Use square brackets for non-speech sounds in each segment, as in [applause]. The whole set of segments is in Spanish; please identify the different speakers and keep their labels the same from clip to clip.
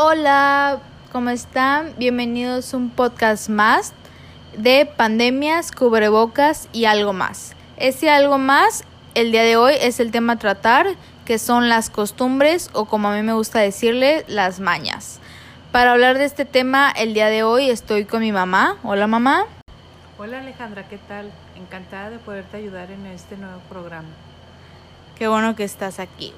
Speaker 1: Hola, ¿cómo están? Bienvenidos a un podcast más de pandemias, cubrebocas y algo más. Ese algo más, el día de hoy es el tema a tratar, que son las costumbres o como a mí me gusta decirle, las mañas. Para hablar de este tema, el día de hoy estoy con mi mamá. Hola mamá.
Speaker 2: Hola Alejandra, ¿qué tal? Encantada de poderte ayudar en este nuevo programa.
Speaker 1: Qué bueno que estás aquí.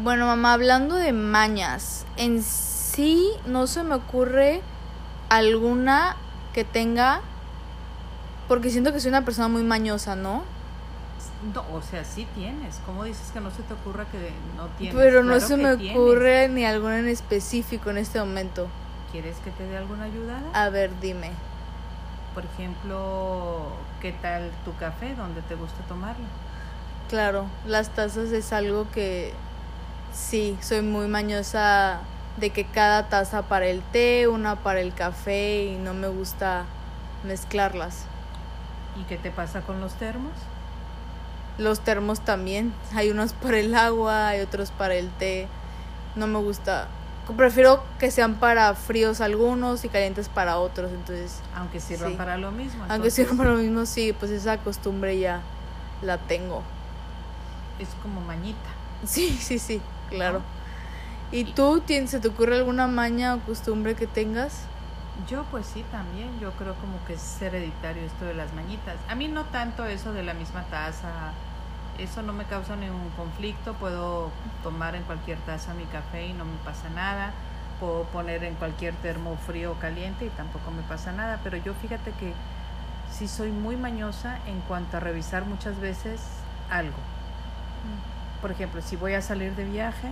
Speaker 1: Bueno, mamá, hablando de mañas, en sí no se me ocurre alguna que tenga, porque siento que soy una persona muy mañosa, ¿no?
Speaker 2: No, o sea, sí tienes. ¿Cómo dices que no se te ocurra que no tienes?
Speaker 1: Pero no se me
Speaker 2: tienes.
Speaker 1: ocurre ni alguna en específico en este momento.
Speaker 2: ¿Quieres que te dé alguna ayuda?
Speaker 1: A ver, dime.
Speaker 2: Por ejemplo, ¿qué tal tu café? ¿Dónde te gusta tomarlo?
Speaker 1: Claro, las tazas es algo que sí, soy muy mañosa de que cada taza para el té, una para el café y no me gusta mezclarlas.
Speaker 2: ¿Y qué te pasa con los termos?
Speaker 1: Los termos también, hay unos para el agua, hay otros para el té. No me gusta. Prefiero que sean para fríos algunos y calientes para otros, entonces,
Speaker 2: Aunque sirvan
Speaker 1: Sí.
Speaker 2: para lo mismo.
Speaker 1: aunque
Speaker 2: entonces,
Speaker 1: sirvan para lo mismo, sí, pues esa costumbre ya la tengo.
Speaker 2: Es como mañita.
Speaker 1: Sí, sí, sí, claro. ¿Y tú tienes, se te ocurre alguna maña o costumbre que tengas?
Speaker 2: Yo pues sí también, yo creo como que es hereditario esto de las mañitas. A mí no tanto eso de la misma taza, eso no me causa ningún conflicto, puedo tomar en cualquier taza mi café y no me pasa nada, puedo poner en cualquier termo frío o caliente y tampoco me pasa nada, pero yo fíjate que sí soy muy mañosa en cuanto a revisar muchas veces algo. Por ejemplo, si voy a salir de viaje,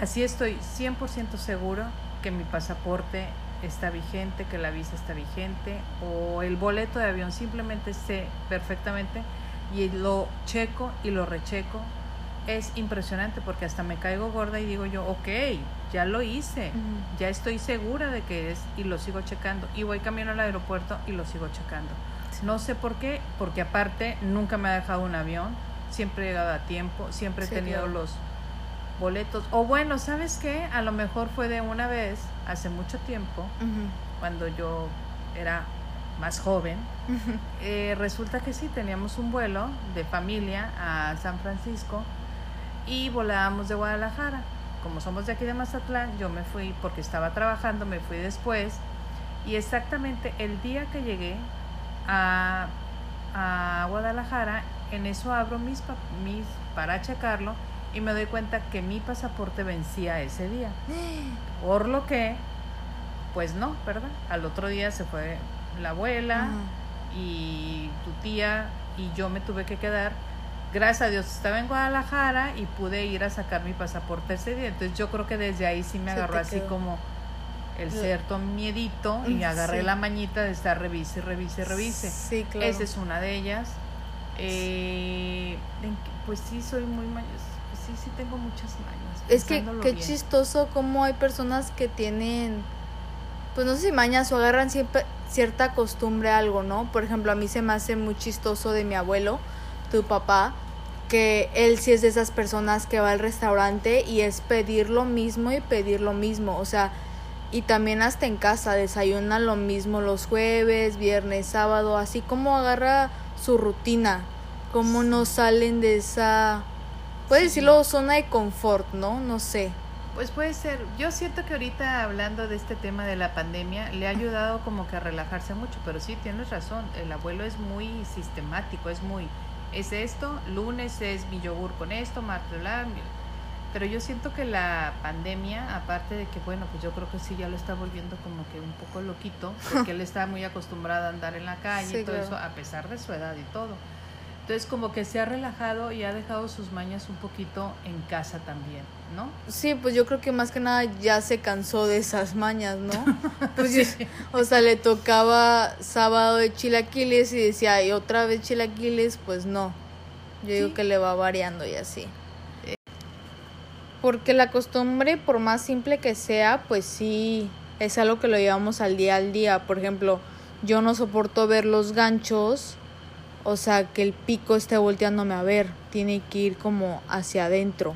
Speaker 2: así estoy 100% seguro que mi pasaporte está vigente, que la visa está vigente o el boleto de avión simplemente sé perfectamente y lo checo y lo recheco. Es impresionante porque hasta me caigo gorda y digo yo, ok, ya lo hice, ya estoy segura de que es y lo sigo checando y voy camino al aeropuerto y lo sigo checando. No sé por qué, porque aparte nunca me ha dejado un avión, siempre he llegado a tiempo, siempre he
Speaker 1: Sí,
Speaker 2: tenido
Speaker 1: claro.
Speaker 2: los boletos. O bueno, ¿sabes qué? A lo mejor fue de una vez, hace mucho tiempo, cuando yo era más joven. Eh, resulta que sí, teníamos un vuelo de familia a San Francisco y volábamos de Guadalajara. Como somos de aquí de Mazatlán, yo me fui porque estaba trabajando, me fui después y exactamente el día que llegué a, a Guadalajara, en eso abro mis, pa- mis para checarlo y me doy cuenta que mi pasaporte vencía ese día. [gasps] Por lo que, pues no, ¿verdad? Al otro día se fue la abuela y tu tía y yo me tuve que quedar. Gracias a Dios estaba en Guadalajara y pude ir a sacar mi pasaporte ese día. Entonces yo creo que desde ahí sí me agarró así como el cierto miedito y agarré
Speaker 1: sí.
Speaker 2: la mañita de estar revise, revise, revise.
Speaker 1: Sí, claro.
Speaker 2: Esa es una de ellas. Eh, pues sí, soy muy mañosa. Sí, sí, tengo muchas mañas.
Speaker 1: Es que qué
Speaker 2: bien.
Speaker 1: chistoso cómo hay personas que tienen, pues no sé si mañas o agarran siempre cierta costumbre a algo, ¿no? Por ejemplo, a mí se me hace muy chistoso de mi abuelo, tu papá, que él sí es de esas personas que va al restaurante y es pedir lo mismo y pedir lo mismo, o sea, y también hasta en casa desayuna lo mismo los jueves, viernes, sábado, así como agarra su rutina, como no salen de esa, puedes
Speaker 2: Sí.
Speaker 1: decirlo, zona de confort, ¿no? No sé.
Speaker 2: Pues puede ser. Yo siento que ahorita hablando de este tema de la pandemia le ha ayudado como que a relajarse mucho, pero sí tienes razón. El abuelo es muy sistemático, es muy es esto, lunes es mi yogur con esto, martes pero yo siento que la pandemia, aparte de que bueno, pues yo creo que sí ya lo está volviendo como que un poco loquito, porque [laughs] él está muy acostumbrado a andar en la calle
Speaker 1: Sí,
Speaker 2: y todo
Speaker 1: claro.
Speaker 2: eso, a pesar de su edad y todo. Entonces como que se ha relajado y ha dejado sus mañas un poquito en casa también, ¿no?
Speaker 1: Sí, pues yo creo que más que nada ya se cansó de esas mañas, ¿no? [laughs] Pues yo- o sea, le tocaba sábado de chilaquiles y decía, ay, otra vez chilaquiles, pues no. Yo digo que le va variando y así. Porque la costumbre, por más simple que sea, pues sí, es algo que lo llevamos al día al día. Por ejemplo, yo no soporto ver los ganchos, o sea, que el pico esté volteándome a ver, tiene que ir como hacia adentro.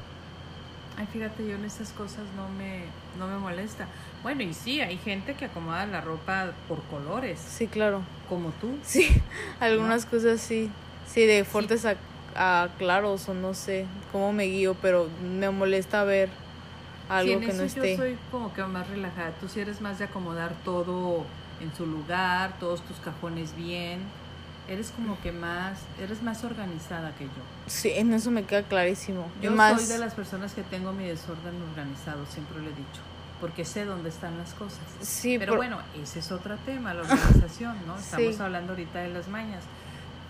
Speaker 2: Ay, fíjate, yo en estas cosas no me, no me molesta. Bueno, y sí, hay gente que acomoda la ropa por colores.
Speaker 1: Sí, claro.
Speaker 2: Como tú.
Speaker 1: Sí, [laughs] algunas cosas sí. Sí, de fuertes A, a, claros o no sé cómo me guío, pero me molesta ver algo
Speaker 2: que no esté. Yo soy como que más relajada. Tú sí eres más de acomodar todo en su lugar, todos tus cajones bien eres como que más, eres más organizada que yo.
Speaker 1: Sí, en eso me queda clarísimo.
Speaker 2: Yo soy de las personas que tengo mi desorden organizado, siempre lo he dicho, porque sé dónde están las cosas. Sí, pero bueno, ese es otro tema, la organización, ¿no? [laughs] Estamos hablando ahorita de las mañas.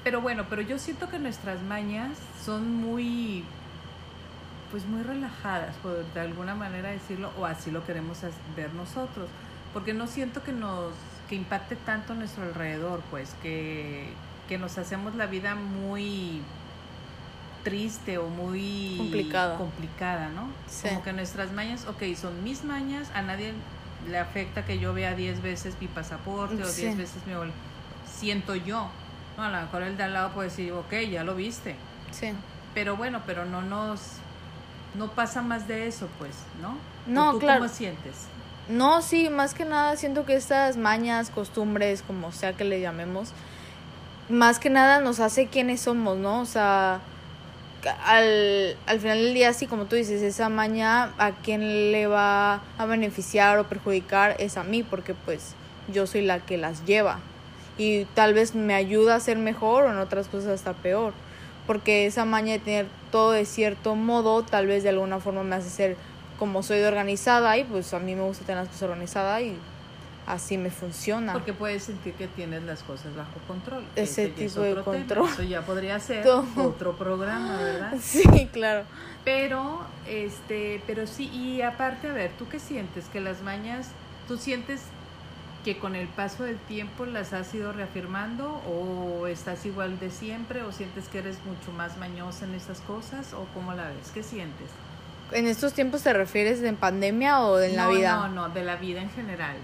Speaker 2: Pero bueno, pero yo siento que nuestras mañas son muy pues muy relajadas, por de alguna manera decirlo, o así lo queremos ver nosotros, porque no siento que nos que impacte tanto a nuestro alrededor, pues que, que nos hacemos la vida muy triste o muy
Speaker 1: complicada,
Speaker 2: complicada ¿no? Como que nuestras mañas, ok, son mis mañas, a nadie le afecta que yo vea 10 veces mi pasaporte o 10 veces mi siento yo. No, a lo mejor el de al lado puede decir, ok, ya lo viste.
Speaker 1: Sí.
Speaker 2: Pero bueno, pero no nos, no pasa más de eso, pues, ¿no?
Speaker 1: No,
Speaker 2: ¿Tú
Speaker 1: claro.
Speaker 2: ¿Cómo sientes?
Speaker 1: No, sí, más que nada siento que estas mañas, costumbres, como sea que le llamemos, más que nada nos hace quienes somos, ¿no? O sea, al, al final del día, sí, como tú dices, esa maña a quién le va a beneficiar o perjudicar es a mí, porque pues yo soy la que las lleva. Y tal vez me ayuda a ser mejor o en otras cosas hasta peor. Porque esa maña de tener todo de cierto modo, tal vez de alguna forma me hace ser como soy de organizada y pues a mí me gusta tener las cosas organizadas y así me funciona.
Speaker 2: Porque puedes sentir que tienes las cosas bajo control.
Speaker 1: Ese, tipo de control.
Speaker 2: Eso ya podría ser [laughs] otro programa, ¿verdad? [laughs]
Speaker 1: Sí, claro.
Speaker 2: Pero, este, pero sí, y aparte, a ver, ¿tú qué sientes? Que las mañas, ¿tú sientes que con el paso del tiempo las has ido reafirmando o estás igual de siempre o sientes que eres mucho más mañosa en esas cosas o cómo la ves? ¿Qué sientes?
Speaker 1: ¿En estos tiempos te refieres en pandemia o en la vida?
Speaker 2: No, no, de la vida en general.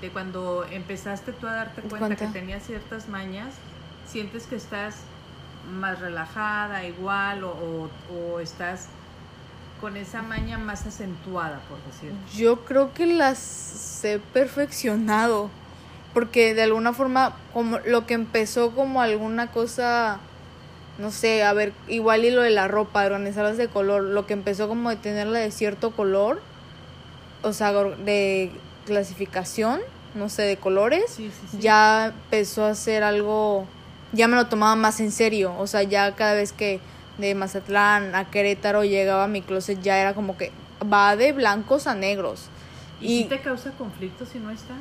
Speaker 2: De cuando empezaste tú a darte cuenta que tenías ciertas mañas, sientes que estás más relajada, igual, o, o, estás con esa maña más acentuada, por decirlo.
Speaker 1: Yo creo que las he perfeccionado, porque de alguna forma, como lo que empezó como alguna cosa no sé, a ver, igual y lo de la ropa, organizarlas de color, lo que empezó como de tenerla de cierto color, o sea, de clasificación, no sé, de colores, ya empezó a ser algo, ya me lo tomaba más en serio, o sea, ya cada vez que de Mazatlán a Querétaro llegaba a mi closet ya era como que va de blancos a negros.
Speaker 2: ¿Y, y si te causa conflicto si no está?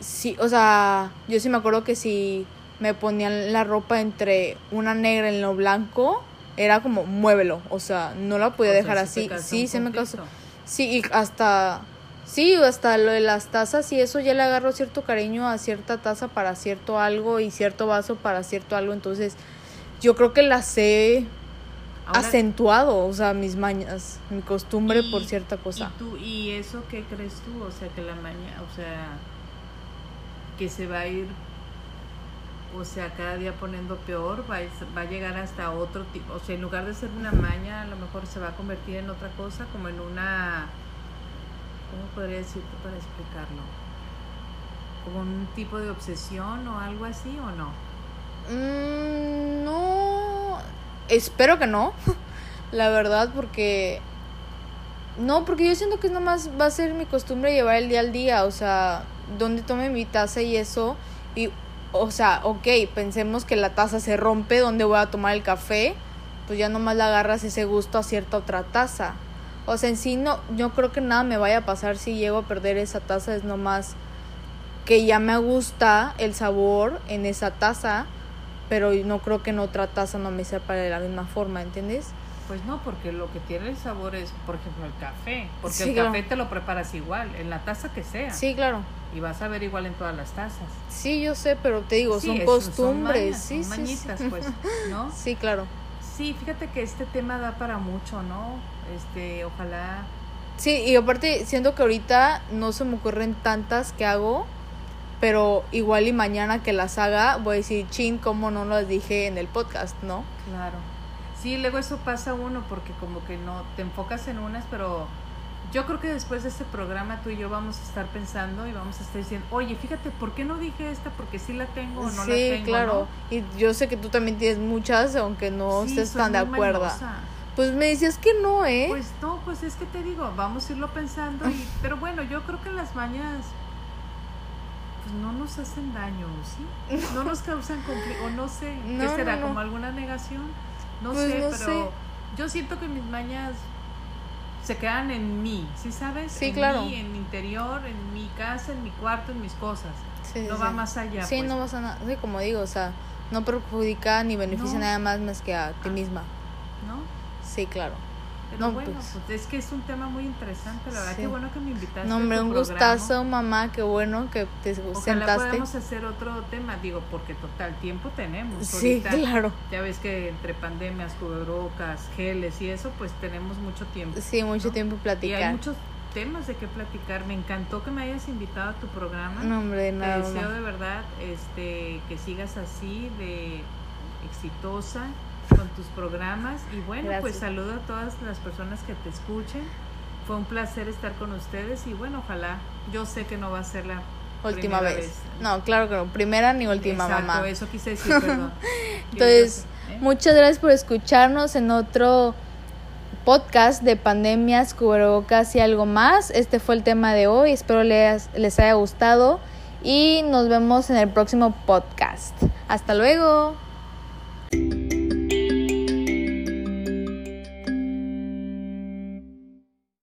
Speaker 1: Sí, o sea, yo sí me acuerdo que si me ponían la ropa entre una negra y lo blanco, era como muévelo, o sea, no la podía dejar así. Sí, se me causó. Sí, y hasta sí, hasta lo de las tazas y eso ya le agarro cierto cariño a cierta taza para cierto algo y cierto vaso para cierto algo, entonces yo creo que las acentuado, o sea, mis mañas, mi costumbre por cierta cosa.
Speaker 2: ¿Y tú y eso qué crees tú? O sea, que la maña, o sea, que se va a ir o sea, cada día poniendo peor, va, va a llegar hasta otro tipo, o sea, en lugar de ser una maña, a lo mejor se va a convertir en otra cosa, como en una, ¿cómo podría decirte para explicarlo? Como un tipo de obsesión o algo así o no?
Speaker 1: Mm, no, espero que no, [laughs] la verdad, porque... No, porque yo siento que nomás va a ser mi costumbre llevar el día al día, o sea, donde tome mi taza y eso, y o sea, ok, pensemos que la taza se rompe donde voy a tomar el café, pues ya nomás le agarras ese gusto a cierta otra taza. O sea, en sí no, yo creo que nada me vaya a pasar si llego a perder esa taza, es nomás que ya me gusta el sabor en esa taza, pero no creo que en otra taza no me sepa de la misma forma, ¿entiendes?
Speaker 2: Pues no, porque lo que tiene el sabor es, por ejemplo, el café, porque el café te lo preparas igual, en la taza que sea.
Speaker 1: Sí, claro
Speaker 2: y vas a ver igual en todas las tazas.
Speaker 1: Sí, yo sé, pero te digo, son costumbres,
Speaker 2: sí,
Speaker 1: son
Speaker 2: mañitas, pues, ¿no? [laughs]
Speaker 1: Sí, claro.
Speaker 2: Sí, fíjate que este tema da para mucho, ¿no? Este, ojalá.
Speaker 1: Sí, y aparte siento que ahorita no se me ocurren tantas que hago, pero igual y mañana que las haga voy a decir, chin, cómo no las dije en el podcast, ¿no?
Speaker 2: Claro. Sí, luego eso pasa uno porque como que no te enfocas en unas, pero yo creo que después de este programa tú y yo vamos a estar pensando y vamos a estar diciendo, oye, fíjate, ¿por qué no dije esta? Porque sí la tengo o no
Speaker 1: sí,
Speaker 2: la tengo.
Speaker 1: claro.
Speaker 2: ¿no?
Speaker 1: Y yo sé que tú también tienes muchas, aunque no
Speaker 2: Sí,
Speaker 1: estés tan de acuerdo. Pues me decías que no, ¿eh?
Speaker 2: Pues no, pues es que te digo, vamos a irlo pensando. Y, [laughs] pero bueno, yo creo que las mañas pues no nos hacen daño, ¿sí? [laughs] No nos causan conflicto, o no sé,
Speaker 1: No,
Speaker 2: ¿qué será?
Speaker 1: no.
Speaker 2: ¿Como alguna negación? No
Speaker 1: Pues
Speaker 2: sé, pero
Speaker 1: sé.
Speaker 2: yo siento que mis mañas se quedan en mí, ¿sí sabes?
Speaker 1: Sí,
Speaker 2: en
Speaker 1: claro.
Speaker 2: mí, en mi interior, en mi casa, en mi cuarto, en mis cosas.
Speaker 1: Sí,
Speaker 2: no
Speaker 1: sí.
Speaker 2: va más allá.
Speaker 1: Sí,
Speaker 2: pues.
Speaker 1: no vas a nada. Sí, como digo, o sea, no perjudica ni beneficia
Speaker 2: No.
Speaker 1: nada más más que a ti
Speaker 2: Ah.
Speaker 1: misma.
Speaker 2: ¿No?
Speaker 1: Sí, claro.
Speaker 2: Pero
Speaker 1: No,
Speaker 2: bueno,
Speaker 1: pues.
Speaker 2: pues. es que es un tema muy interesante, la verdad,
Speaker 1: Sí.
Speaker 2: qué bueno que me invitaste.
Speaker 1: No,
Speaker 2: a
Speaker 1: hombre,
Speaker 2: tu
Speaker 1: un
Speaker 2: programa.
Speaker 1: gustazo, mamá. Qué bueno que te
Speaker 2: Ojalá
Speaker 1: sentaste.
Speaker 2: podamos hacer otro tema, digo, porque total tiempo tenemos.
Speaker 1: Sí,
Speaker 2: Ahorita
Speaker 1: claro.
Speaker 2: Ya ves que entre pandemias, cubrebocas, geles y eso, pues tenemos mucho tiempo.
Speaker 1: Sí, mucho
Speaker 2: ¿no?
Speaker 1: tiempo
Speaker 2: Y hay
Speaker 1: platicar.
Speaker 2: muchos temas de qué platicar. Me encantó que me hayas invitado a tu programa.
Speaker 1: No, hombre, de
Speaker 2: Te
Speaker 1: nada.
Speaker 2: deseo de verdad este, que sigas así, de exitosa con tus programas. Y bueno, pues saludo a todas las personas que te escuchen. Fue un placer estar con ustedes y bueno, ojalá, yo sé que no va a ser la
Speaker 1: Última vez. No, claro que no. Primera ni última,
Speaker 2: Exacto,
Speaker 1: mamá.
Speaker 2: eso quise decir, perdón. [laughs]
Speaker 1: Entonces,
Speaker 2: ¿Eh?
Speaker 1: muchas gracias por escucharnos en otro podcast de pandemias, cubrebocas y algo más. Este fue el tema de hoy. Espero les, les haya gustado y nos vemos en el próximo podcast. Hasta luego.